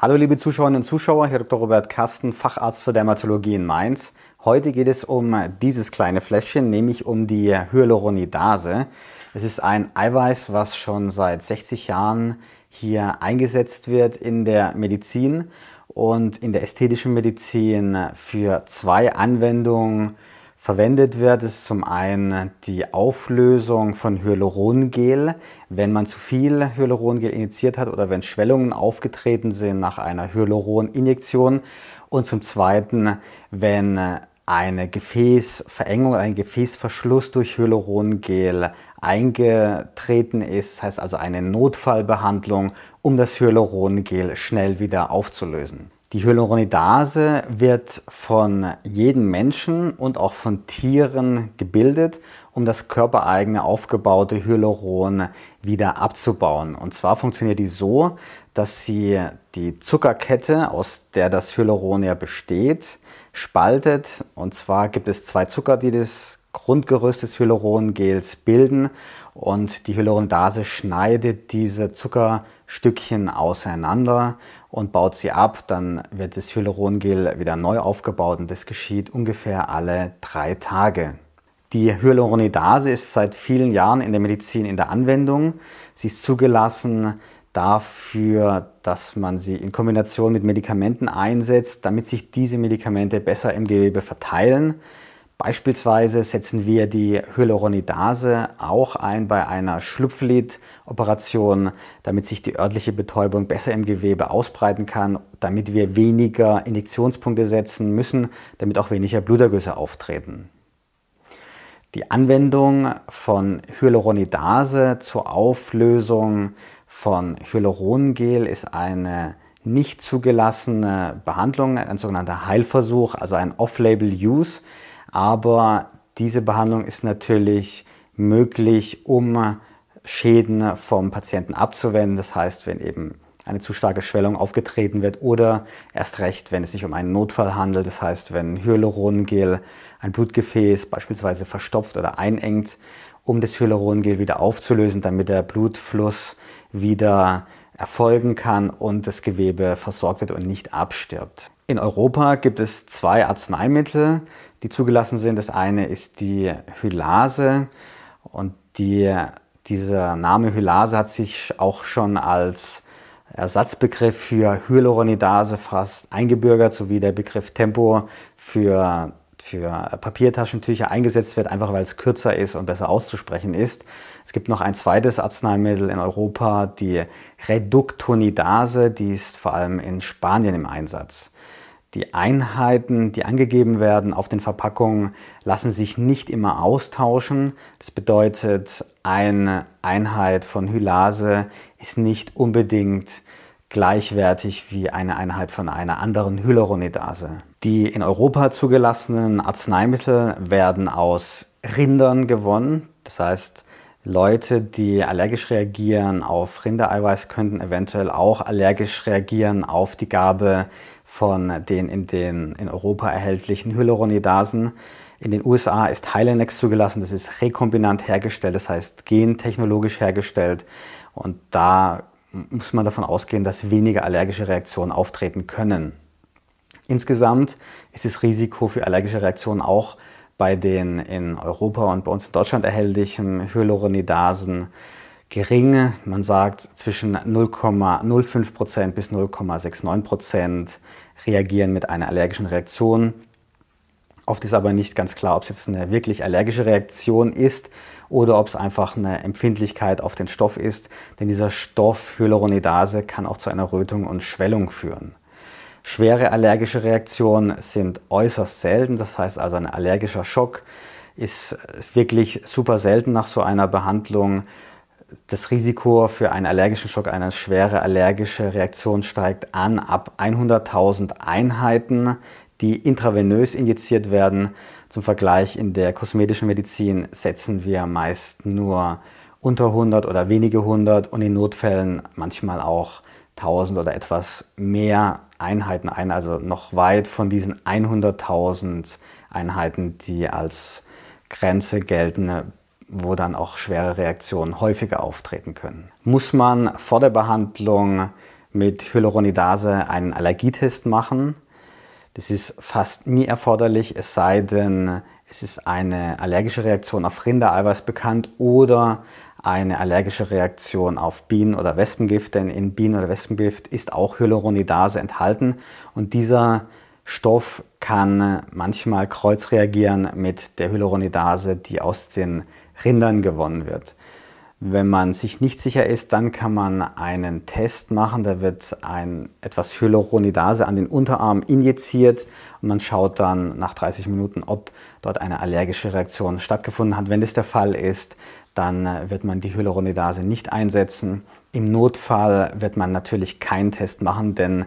Hallo liebe Zuschauerinnen und Zuschauer, hier Dr. Robert Kasten, Facharzt für Dermatologie in Mainz. Heute geht es um dieses kleine Fläschchen, nämlich um die Hyaluronidase. Es ist ein Eiweiß, was schon seit 60 Jahren hier eingesetzt wird in der Medizin und in der ästhetischen Medizin für zwei Anwendungen verwendet wird, ist zum einen die Auflösung von Hyalurongel, wenn man zu viel Hyalurongel injiziert hat oder wenn Schwellungen aufgetreten sind nach einer Hyaluroninjektion und zum zweiten, wenn eine Gefäßverengung, ein Gefäßverschluss durch Hyalurongel eingetreten ist, das heißt also eine Notfallbehandlung, um das Hyalurongel schnell wieder aufzulösen. Die Hyaluronidase wird von jedem Menschen und auch von Tieren gebildet, um das körpereigene aufgebaute Hyaluron wieder abzubauen. Und zwar funktioniert die so, dass sie die Zuckerkette, aus der das Hyaluron ja besteht, spaltet. Und zwar gibt es zwei Zucker, die das Grundgerüst des Hyalurongels bilden. Und die Hyaluronidase schneidet diese Zuckerstückchen auseinander und baut sie ab. Dann wird das Hyalurongel wieder neu aufgebaut und das geschieht ungefähr alle drei Tage. Die Hyaluronidase ist seit vielen Jahren in der Medizin in der Anwendung. Sie ist zugelassen dafür, dass man sie in Kombination mit Medikamenten einsetzt, damit sich diese Medikamente besser im Gewebe verteilen. Beispielsweise setzen wir die Hyaluronidase auch ein bei einer Schlupflidoperation, damit sich die örtliche Betäubung besser im Gewebe ausbreiten kann, damit wir weniger Injektionspunkte setzen müssen, damit auch weniger Blutergüsse auftreten. Die Anwendung von Hyaluronidase zur Auflösung von Hyalurongel ist eine nicht zugelassene Behandlung, ein sogenannter Heilversuch, also ein Off-Label-Use. Aber diese Behandlung ist natürlich möglich, um Schäden vom Patienten abzuwenden. Das heißt, wenn eben eine zu starke Schwellung aufgetreten wird oder erst recht, wenn es sich um einen Notfall handelt. Das heißt, wenn Hyalurongel ein Blutgefäß beispielsweise verstopft oder einengt, um das Hyalurongel wieder aufzulösen, damit der Blutfluss wieder erfolgen kann und das Gewebe versorgt wird und nicht abstirbt. In Europa gibt es zwei Arzneimittel, die zugelassen sind. Das eine ist die Hylase und die, dieser Name Hylase hat sich auch schon als Ersatzbegriff für Hyaluronidase fast eingebürgert, sowie der Begriff Tempo für, für Papiertaschentücher eingesetzt wird, einfach weil es kürzer ist und besser auszusprechen ist. Es gibt noch ein zweites Arzneimittel in Europa, die Reductonidase, die ist vor allem in Spanien im Einsatz. Die Einheiten, die angegeben werden auf den Verpackungen, lassen sich nicht immer austauschen. Das bedeutet, eine Einheit von Hylase ist nicht unbedingt gleichwertig wie eine Einheit von einer anderen Hyaluronidase. Die in Europa zugelassenen Arzneimittel werden aus Rindern gewonnen. Das heißt, Leute, die allergisch reagieren auf Rindereiweiß, könnten eventuell auch allergisch reagieren auf die Gabe von den in, den in Europa erhältlichen Hyaluronidasen. In den USA ist Hylenex zugelassen, das ist rekombinant hergestellt, das heißt gentechnologisch hergestellt. Und da muss man davon ausgehen, dass weniger allergische Reaktionen auftreten können. Insgesamt ist das Risiko für allergische Reaktionen auch bei den in Europa und bei uns in Deutschland erhältlichen Hyaluronidasen gering. Man sagt zwischen 0,05% bis 0,69% reagieren mit einer allergischen Reaktion. Oft ist aber nicht ganz klar, ob es jetzt eine wirklich allergische Reaktion ist oder ob es einfach eine Empfindlichkeit auf den Stoff ist, denn dieser Stoff Hyaluronidase kann auch zu einer Rötung und Schwellung führen. Schwere allergische Reaktionen sind äußerst selten, das heißt also ein allergischer Schock ist wirklich super selten nach so einer Behandlung das Risiko für einen allergischen Schock, eine schwere allergische Reaktion steigt an ab 100.000 Einheiten, die intravenös injiziert werden. Zum Vergleich in der kosmetischen Medizin setzen wir meist nur unter 100 oder wenige 100 und in Notfällen manchmal auch 1000 oder etwas mehr Einheiten ein, also noch weit von diesen 100.000 Einheiten, die als Grenze gelten, wo dann auch schwere Reaktionen häufiger auftreten können. Muss man vor der Behandlung mit Hyaluronidase einen Allergietest machen. Das ist fast nie erforderlich, es sei denn, es ist eine allergische Reaktion auf Rindereiweiß bekannt oder eine allergische Reaktion auf Bienen- oder Wespengift, denn in Bienen- oder Wespengift ist auch Hyaluronidase enthalten und dieser Stoff kann manchmal kreuzreagieren mit der Hyaluronidase, die aus den Rindern gewonnen wird. Wenn man sich nicht sicher ist, dann kann man einen Test machen. Da wird ein, etwas Hyaluronidase an den Unterarm injiziert und man schaut dann nach 30 Minuten, ob dort eine allergische Reaktion stattgefunden hat. Wenn das der Fall ist, dann äh, wird man die Hyaluronidase nicht einsetzen. Im Notfall wird man natürlich keinen Test machen, denn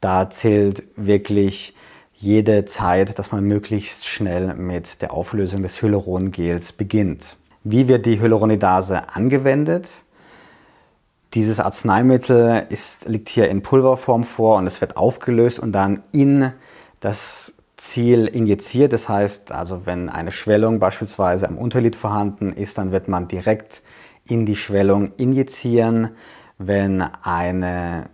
da zählt wirklich jede Zeit, dass man möglichst schnell mit der Auflösung des Hyalurongels beginnt. Wie wird die Hyaluronidase angewendet? Dieses Arzneimittel ist, liegt hier in Pulverform vor und es wird aufgelöst und dann in das Ziel injiziert. Das heißt, also wenn eine Schwellung beispielsweise am Unterlid vorhanden ist, dann wird man direkt in die Schwellung injizieren. Wenn eine,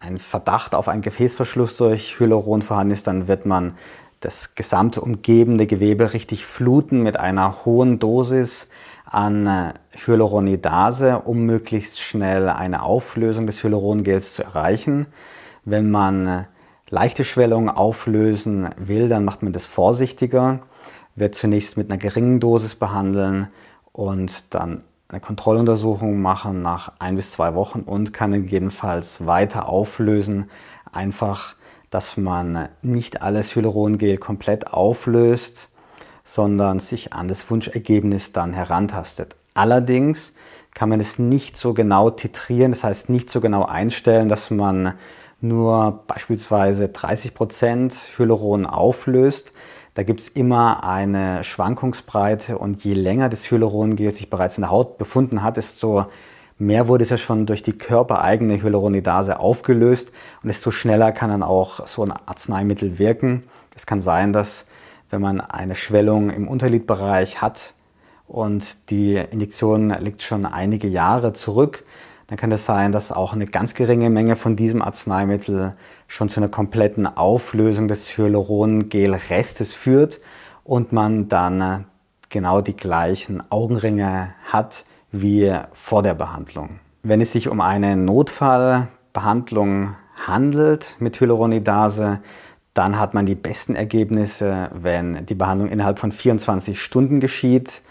ein Verdacht auf einen Gefäßverschluss durch Hyaluron vorhanden ist, dann wird man das gesamte umgebende Gewebe richtig fluten mit einer hohen Dosis an äh, Hyaluronidase, um möglichst schnell eine Auflösung des Hyalurongels zu erreichen. Wenn man äh, leichte Schwellungen auflösen will, dann macht man das vorsichtiger, wird zunächst mit einer geringen Dosis behandeln und dann eine Kontrolluntersuchung machen nach ein bis zwei Wochen und kann gegebenenfalls weiter auflösen, einfach dass man nicht alles Hyalurongel komplett auflöst, sondern sich an das Wunschergebnis dann herantastet. Allerdings kann man es nicht so genau titrieren, das heißt nicht so genau einstellen, dass man nur beispielsweise 30% Hyaluron auflöst. Da gibt es immer eine Schwankungsbreite und je länger das Hyalurongel sich bereits in der Haut befunden hat, desto mehr wurde es ja schon durch die körpereigene Hyaluronidase aufgelöst und desto schneller kann dann auch so ein Arzneimittel wirken. Es kann sein, dass wenn man eine Schwellung im Unterlidbereich hat und die Injektion liegt schon einige Jahre zurück, dann kann es sein, dass auch eine ganz geringe Menge von diesem Arzneimittel schon zu einer kompletten Auflösung des Hyalurongel-Restes führt und man dann genau die gleichen Augenringe hat, wie vor der Behandlung. Wenn es sich um eine Notfallbehandlung handelt mit Hyaluronidase, dann hat man die besten Ergebnisse, wenn die Behandlung innerhalb von 24 Stunden geschieht,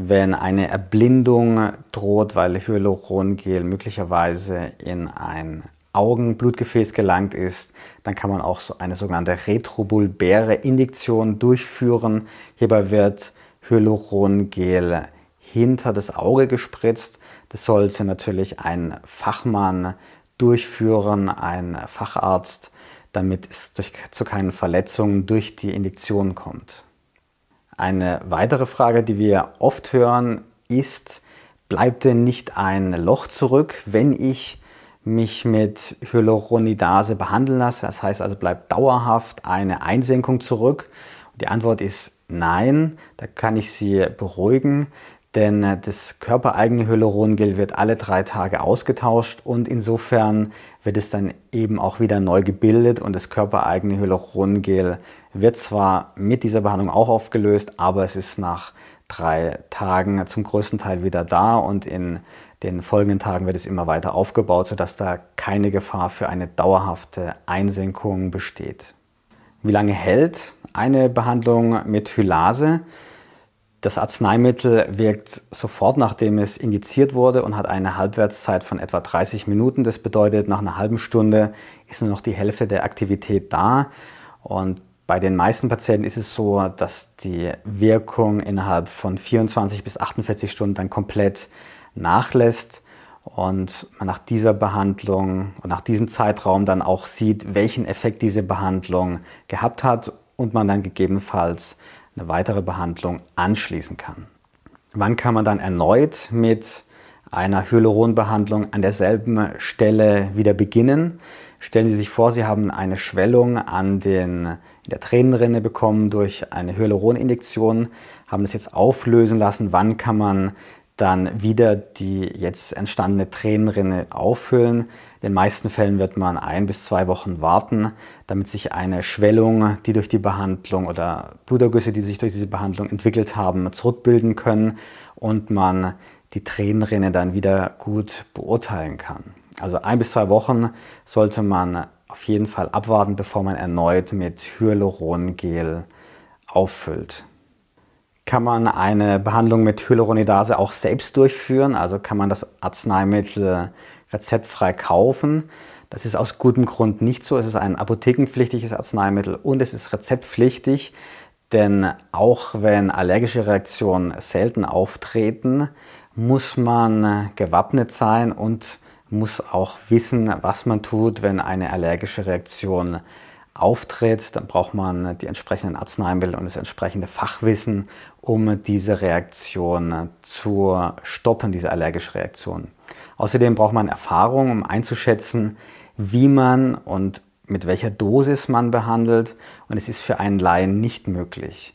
wenn eine Erblindung droht, weil Hyalurongel möglicherweise in ein Augenblutgefäß gelangt ist, dann kann man auch eine sogenannte retrobulbäre Indiktion durchführen. Hierbei wird Hyalurongel hinter das Auge gespritzt. Das sollte natürlich ein Fachmann durchführen, ein Facharzt, damit es durch, zu keinen Verletzungen durch die Injektion kommt. Eine weitere Frage, die wir oft hören, ist, bleibt denn nicht ein Loch zurück, wenn ich mich mit Hyaluronidase behandeln lasse? Das heißt also, bleibt dauerhaft eine Einsenkung zurück? Die Antwort ist nein, da kann ich Sie beruhigen denn äh, das körpereigene Hyalurongel wird alle drei Tage ausgetauscht und insofern wird es dann eben auch wieder neu gebildet und das körpereigene Hyalurongel wird zwar mit dieser Behandlung auch aufgelöst, aber es ist nach drei Tagen zum größten Teil wieder da und in den folgenden Tagen wird es immer weiter aufgebaut, sodass da keine Gefahr für eine dauerhafte Einsenkung besteht. Wie lange hält eine Behandlung mit Hylase? Das Arzneimittel wirkt sofort, nachdem es injiziert wurde und hat eine Halbwertszeit von etwa 30 Minuten. Das bedeutet, nach einer halben Stunde ist nur noch die Hälfte der Aktivität da. Und bei den meisten Patienten ist es so, dass die Wirkung innerhalb von 24 bis 48 Stunden dann komplett nachlässt und man nach dieser Behandlung und nach diesem Zeitraum dann auch sieht, welchen Effekt diese Behandlung gehabt hat und man dann gegebenenfalls eine weitere Behandlung anschließen kann. Wann kann man dann erneut mit einer Hyaluronbehandlung an derselben Stelle wieder beginnen? Stellen Sie sich vor, Sie haben eine Schwellung an den, der Tränenrinne bekommen durch eine Hyaluroninjektion, haben das jetzt auflösen lassen. Wann kann man dann wieder die jetzt entstandene Tränenrinne auffüllen. In den meisten Fällen wird man ein bis zwei Wochen warten, damit sich eine Schwellung, die durch die Behandlung oder Blutergüsse, die sich durch diese Behandlung entwickelt haben, zurückbilden können und man die Tränenrinne dann wieder gut beurteilen kann. Also ein bis zwei Wochen sollte man auf jeden Fall abwarten, bevor man erneut mit Hyalurongel auffüllt. Kann man eine Behandlung mit Hyaluronidase auch selbst durchführen? Also kann man das Arzneimittel rezeptfrei kaufen? Das ist aus gutem Grund nicht so. Es ist ein apothekenpflichtiges Arzneimittel und es ist rezeptpflichtig, denn auch wenn allergische Reaktionen selten auftreten, muss man gewappnet sein und muss auch wissen, was man tut, wenn eine allergische Reaktion auftritt. Dann braucht man die entsprechenden Arzneimittel und das entsprechende Fachwissen, um diese Reaktion zu stoppen, diese allergische Reaktion. Außerdem braucht man Erfahrung, um einzuschätzen, wie man und mit welcher Dosis man behandelt. Und es ist für einen Laien nicht möglich.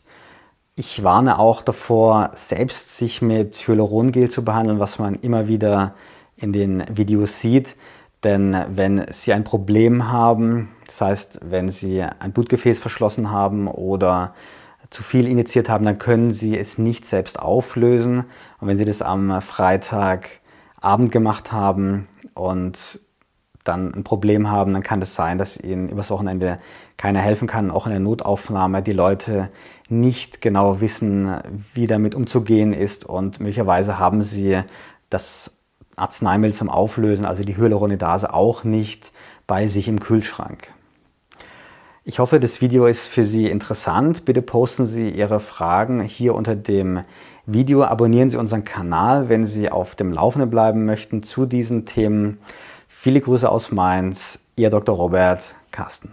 Ich warne auch davor, selbst sich mit Hyalurongel zu behandeln, was man immer wieder in den Videos sieht. Denn wenn Sie ein Problem haben, das heißt, wenn Sie ein Blutgefäß verschlossen haben oder zu viel injiziert haben, dann können Sie es nicht selbst auflösen. Und wenn Sie das am Freitagabend gemacht haben und dann ein Problem haben, dann kann es das sein, dass Ihnen übers Wochenende keiner helfen kann, auch in der Notaufnahme die Leute nicht genau wissen, wie damit umzugehen ist und möglicherweise haben Sie das Arzneimittel zum Auflösen, also die Hyaluronidase, auch nicht bei sich im Kühlschrank. Ich hoffe, das Video ist für Sie interessant. Bitte posten Sie Ihre Fragen hier unter dem Video. Abonnieren Sie unseren Kanal, wenn Sie auf dem Laufenden bleiben möchten zu diesen Themen. Viele Grüße aus Mainz, Ihr Dr. Robert Carsten.